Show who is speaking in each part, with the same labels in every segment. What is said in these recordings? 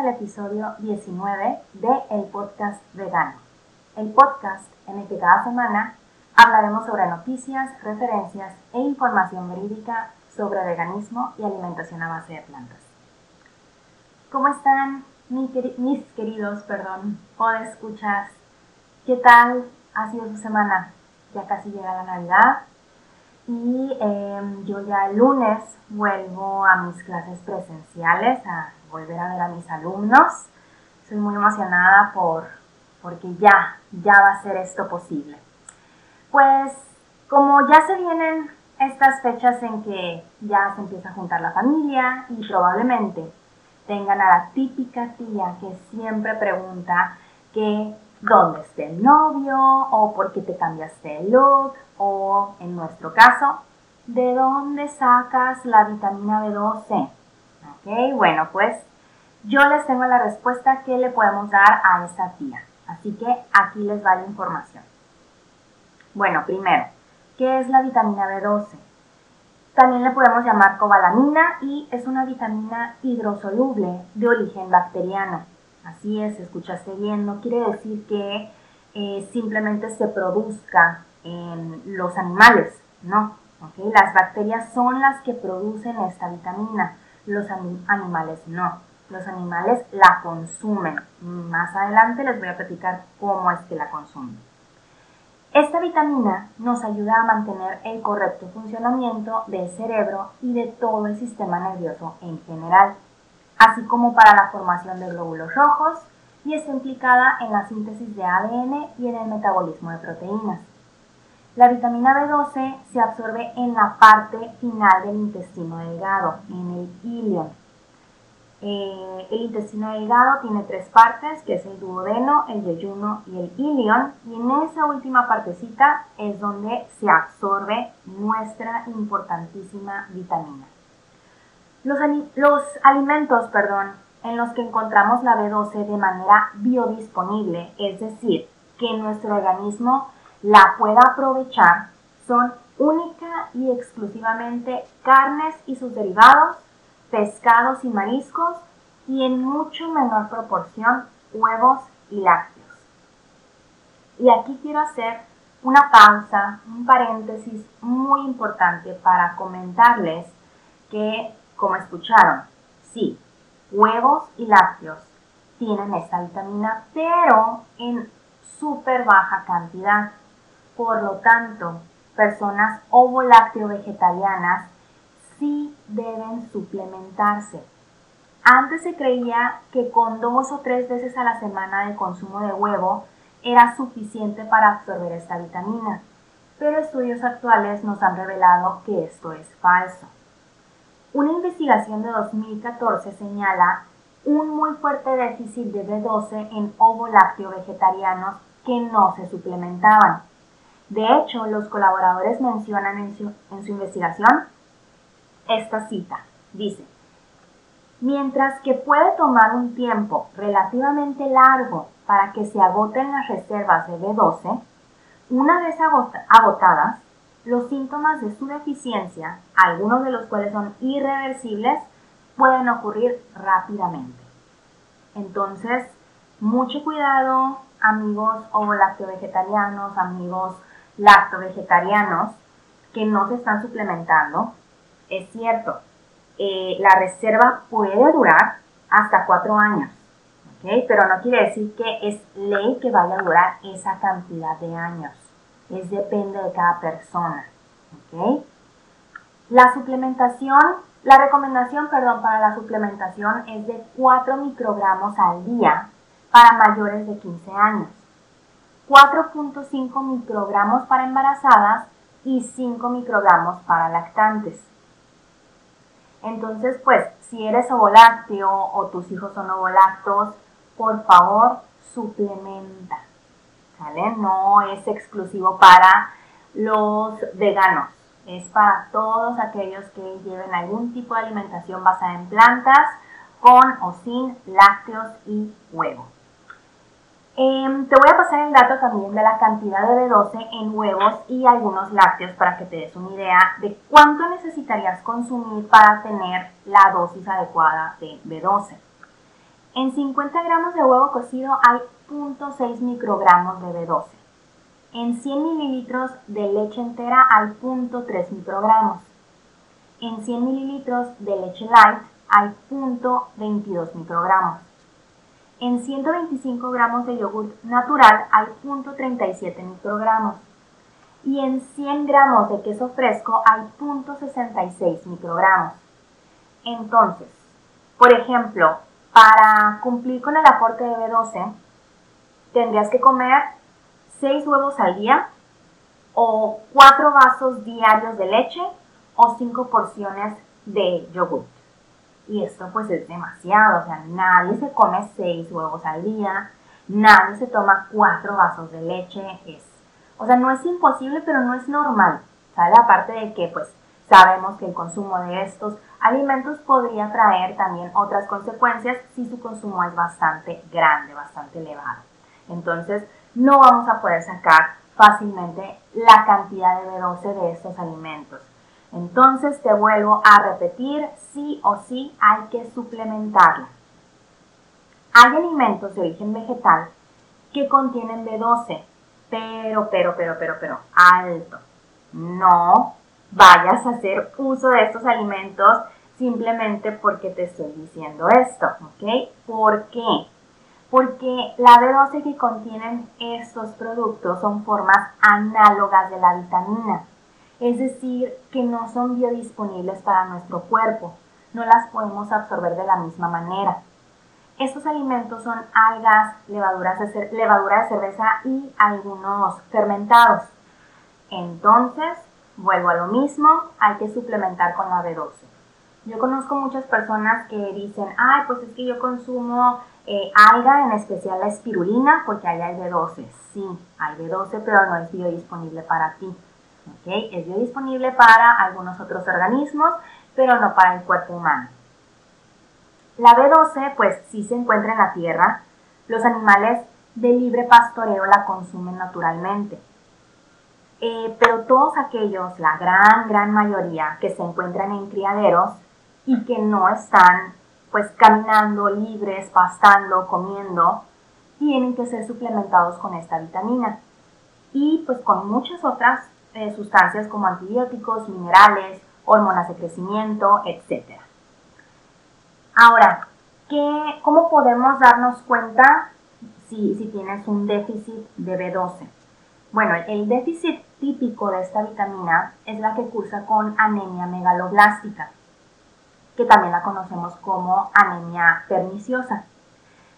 Speaker 1: Al episodio 19 de El Podcast Vegano, el podcast en el que cada semana hablaremos sobre noticias, referencias e información verídica sobre veganismo y alimentación a base de plantas. ¿Cómo están mis queridos, perdón, escuchas? ¿Qué tal ha sido su semana? Ya casi llega la Navidad y em, yo ya el lunes vuelvo a mis clases presenciales, a volver a ver a mis alumnos. Estoy muy emocionada por, porque ya, ya va a ser esto posible. Pues como ya se vienen estas fechas en que ya se empieza a juntar la familia y probablemente tengan a la típica tía que siempre pregunta que dónde está el novio o por qué te cambiaste el look o en nuestro caso, ¿de dónde sacas la vitamina B12? Ok, bueno, pues yo les tengo la respuesta que le podemos dar a esa tía. Así que aquí les va la información. Bueno, primero, ¿qué es la vitamina B12? También le podemos llamar cobalamina y es una vitamina hidrosoluble de origen bacteriano. Así es, escuchaste bien, no quiere decir que eh, simplemente se produzca en los animales, no. Las bacterias son las que producen esta vitamina, los animales no. Los animales la consumen. Más adelante les voy a platicar cómo es que la consumen. Esta vitamina nos ayuda a mantener el correcto funcionamiento del cerebro y de todo el sistema nervioso en general, así como para la formación de glóbulos rojos y está implicada en la síntesis de ADN y en el metabolismo de proteínas. La vitamina B12 se absorbe en la parte final del intestino delgado, en el ilion. Eh, el intestino delgado tiene tres partes, que es el duodeno, el yeyuno y el ilion, y en esa última partecita es donde se absorbe nuestra importantísima vitamina. Los, alimentos, perdón, en los que encontramos la B12 de manera biodisponible, es decir, que nuestro organismo la pueda aprovechar son única y exclusivamente carnes y sus derivados, pescados y mariscos y en mucho menor proporción huevos y lácteos. Y aquí quiero hacer una pausa, un paréntesis muy importante para comentarles que, como escucharon, sí, huevos y lácteos tienen esta vitamina, pero en súper baja cantidad. Por lo tanto, personas ovo-lácteo-vegetarianas sí deben suplementarse. Antes se creía que con dos o tres veces a la semana de consumo de huevo era suficiente para absorber esta vitamina, pero estudios actuales nos han revelado que esto es falso. Una investigación de 2014 señala un muy fuerte déficit de B12 en ovo-lácteo vegetarianos que no se suplementaban. De hecho, los colaboradores mencionan en su, investigación esta cita. Dice, mientras que puede tomar un tiempo relativamente largo para que se agoten las reservas de B12, una vez agotadas, los síntomas de su deficiencia, algunos de los cuales son irreversibles, pueden ocurrir rápidamente. Entonces, mucho cuidado, amigos ovo vegetarianos, amigos lacto-vegetarianos que no se están suplementando, es cierto, eh, la reserva puede durar hasta cuatro años, pero no quiere decir que es ley que vaya a durar esa cantidad de años. Es depende de cada persona. La suplementación, la recomendación, perdón, para la suplementación es de 4 microgramos al día para mayores de 15 años. 4.5 microgramos para embarazadas y 5 microgramos para lactantes. Entonces, pues, si eres ovolácteo o tus hijos son ovolactos, por favor, suplementa. No es exclusivo para los veganos. Es para todos aquellos que lleven algún tipo de alimentación basada en plantas, con o sin lácteos y huevo. Em, te voy a pasar el dato también de la cantidad de B12 en huevos y algunos lácteos para que te des una idea de cuánto necesitarías consumir para tener la dosis adecuada de B12. En 50 gramos de huevo cocido hay 0.6 microgramos de B12. En 100 mililitros de leche entera hay 0.3 microgramos. En 100 mililitros de leche light hay 0.22 microgramos. En 125 gramos de yogur natural hay 0.37 microgramos. Y en 100 gramos de queso fresco hay 0.66 microgramos. Entonces, por ejemplo, para cumplir con el aporte de B12, tendrías que comer 6 huevos al día o 4 vasos diarios de leche o 5 porciones de yogur. Y esto pues es demasiado, o sea, nadie se come 6 huevos al día, nadie se toma 4 vasos de leche, es, o sea, no es imposible, pero no es normal, ¿sale? Aparte de que pues sabemos que el consumo de estos alimentos podría traer también otras consecuencias si su consumo es bastante grande, bastante elevado. Entonces, no vamos a poder sacar fácilmente la cantidad de B12 de estos alimentos. Entonces te vuelvo a repetir, sí o sí hay que suplementarla. Hay alimentos de origen vegetal que contienen B12, pero, pero, pero, pero, pero, alto. No vayas a hacer uso de estos alimentos simplemente porque te estoy diciendo esto, ¿ok? ¿Por qué? Porque la B12 que contienen estos productos son formas análogas de la vitamina es decir, que no son biodisponibles para nuestro cuerpo, no las podemos absorber de la misma manera. Estos alimentos son algas, levaduras de levadura de cerveza y algunos fermentados. Entonces, vuelvo a lo mismo, hay que suplementar con la B12. Yo conozco muchas personas que dicen, ay, pues es que yo consumo eh, alga, en especial la espirulina, porque ahí hay B12. Sí, hay B12, pero no es biodisponible para ti. Es biodisponible para algunos otros organismos, pero no para el cuerpo humano. La B12, pues sí se encuentra en la tierra. Los animales de libre pastoreo la consumen naturalmente. Eh, pero todos aquellos, la gran, gran mayoría, que se encuentran en criaderos y que no están pues caminando libres, pastando, comiendo, tienen que ser suplementados con esta vitamina. Y pues con muchas otras eh, sustancias como antibióticos, minerales, hormonas de crecimiento, etc. Ahora, ¿qué, ¿cómo podemos darnos cuenta si, si tienes un déficit de B12? Bueno, el déficit típico de esta vitamina es la que cursa con anemia megaloblástica, que también la conocemos como anemia perniciosa,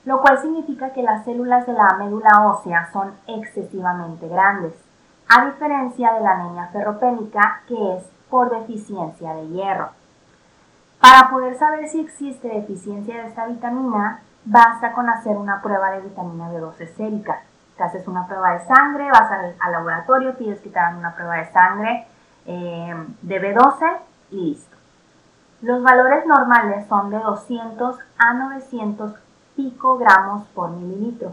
Speaker 1: lo cual significa que las células de la médula ósea son excesivamente grandes a diferencia de la anemia ferropénica que es por deficiencia de hierro. Para poder saber si existe deficiencia de esta vitamina, basta con hacer una prueba de vitamina B12 sérica. Te haces una prueba de sangre, vas al, laboratorio, pides que te hagan una prueba de sangre eh, de B12 y listo. Los valores normales son de 200 a 900 picogramos por mililitro.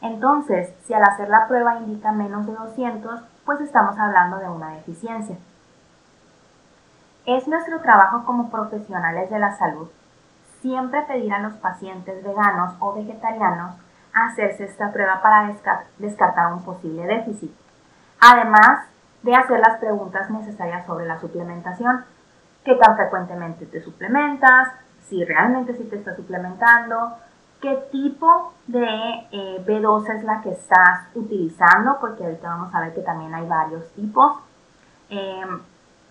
Speaker 1: Entonces, si al hacer la prueba indica menos de 200, pues estamos hablando de una deficiencia. Es nuestro trabajo como profesionales de la salud siempre pedir a los pacientes veganos o vegetarianos hacerse esta prueba para descartar un posible déficit. Además de hacer las preguntas necesarias sobre la suplementación. ¿Qué tan frecuentemente te suplementas? Si realmente sí te estás suplementando, qué tipo de eh, B12 es la que estás utilizando, porque ahorita vamos a ver que también hay varios tipos. Em,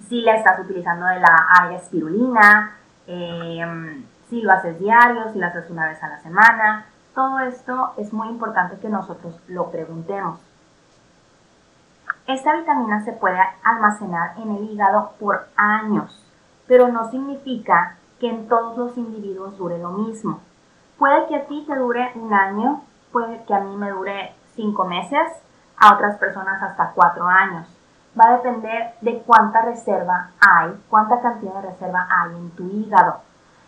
Speaker 1: si la estás utilizando de la alga espirulina, em, si lo haces diario, si lo haces una vez a la semana. Todo esto es muy importante que nosotros lo preguntemos. Esta vitamina se puede almacenar en el hígado por años, pero no significa que en todos los individuos dure lo mismo. Puede que a ti te dure un año, puede que a mí me dure cinco meses, a otras personas hasta cuatro años. Va a depender de cuánta reserva hay, cuánta cantidad de reserva hay en tu hígado.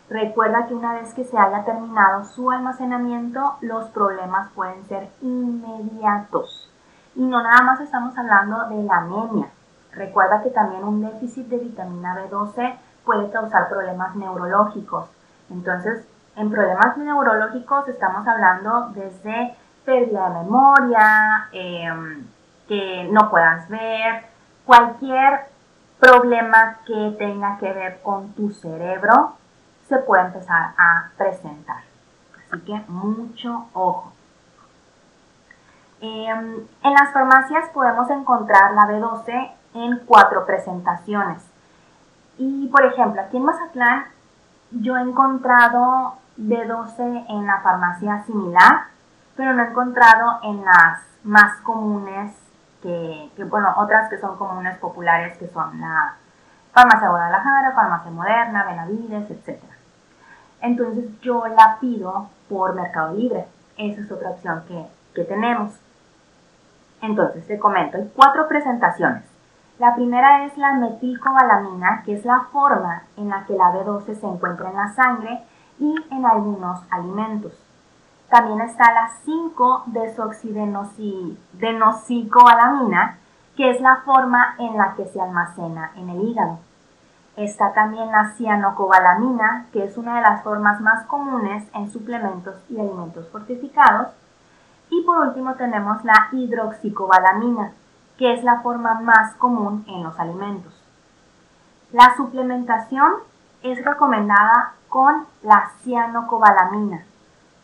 Speaker 1: Recuerda que una vez que se haya terminado su almacenamiento, los problemas pueden ser inmediatos. Y no nada más estamos hablando de la anemia. Recuerda que también un déficit de vitamina B12 puede causar problemas neurológicos. Entonces, En problemas neurológicos estamos hablando desde pérdida de memoria, em, que no puedas ver, cualquier problema que tenga que ver con tu cerebro se puede empezar a presentar. Así que mucho ojo. Em, en las farmacias podemos encontrar la B12 en cuatro presentaciones. Y por ejemplo, aquí en Mazatlán yo he encontrado B12 en la farmacia similar, pero no he encontrado en las más comunes, que, bueno, otras que son comunes populares, que son la farmacia Guadalajara, farmacia moderna, Benavides, etc. Entonces yo la pido por Mercado Libre. Esa es otra opción que, que tenemos. Entonces, te comento, hay cuatro presentaciones. La primera es la metilcobalamina, que es la forma en la que la B12 se encuentra en la sangre y en algunos alimentos. También está la 5-desoxidenosicobalamina, que es la forma en la que se almacena en el hígado. Está también la cianocobalamina, que es una de las formas más comunes en suplementos y alimentos fortificados. Y por último tenemos la hidroxicobalamina, que es la forma más común en los alimentos. La suplementación es recomendada con la cianocobalamina,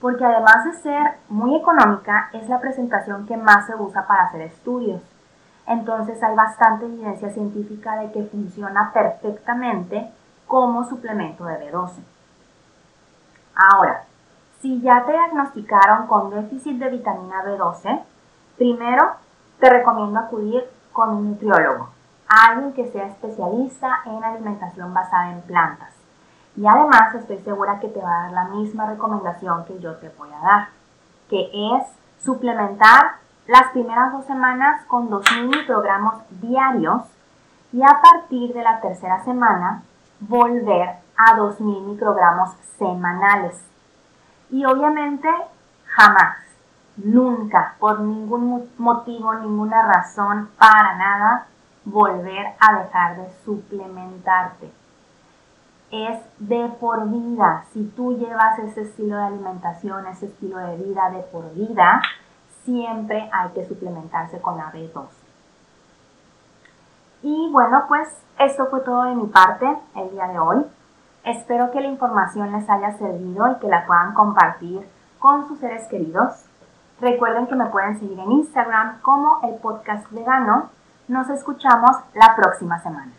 Speaker 1: porque además de ser muy económica, es la presentación que más se usa para hacer estudios. Entonces hay bastante evidencia científica de que funciona perfectamente como suplemento de B12. Ahora, si ya te diagnosticaron con déficit de vitamina B12, primero te recomiendo acudir con un nutriólogo, alguien que sea especialista en alimentación basada en plantas. Y además estoy segura que te va a dar la misma recomendación que yo te voy a dar, que es suplementar las primeras dos semanas con 2.000 microgramos diarios y a partir de la tercera semana volver a 2.000 microgramos semanales. Y obviamente jamás, nunca, por ningún motivo, ninguna razón, para nada, volver a dejar de suplementarte. Es de por vida. Si tú llevas ese estilo de alimentación, ese estilo de vida de por vida, siempre hay que suplementarse con la B12. Y bueno, pues esto fue todo de mi parte el día de hoy. Espero que la información les haya servido y que la puedan compartir con sus seres queridos. Recuerden que me pueden seguir en Instagram como el podcast vegano. Nos escuchamos la próxima semana.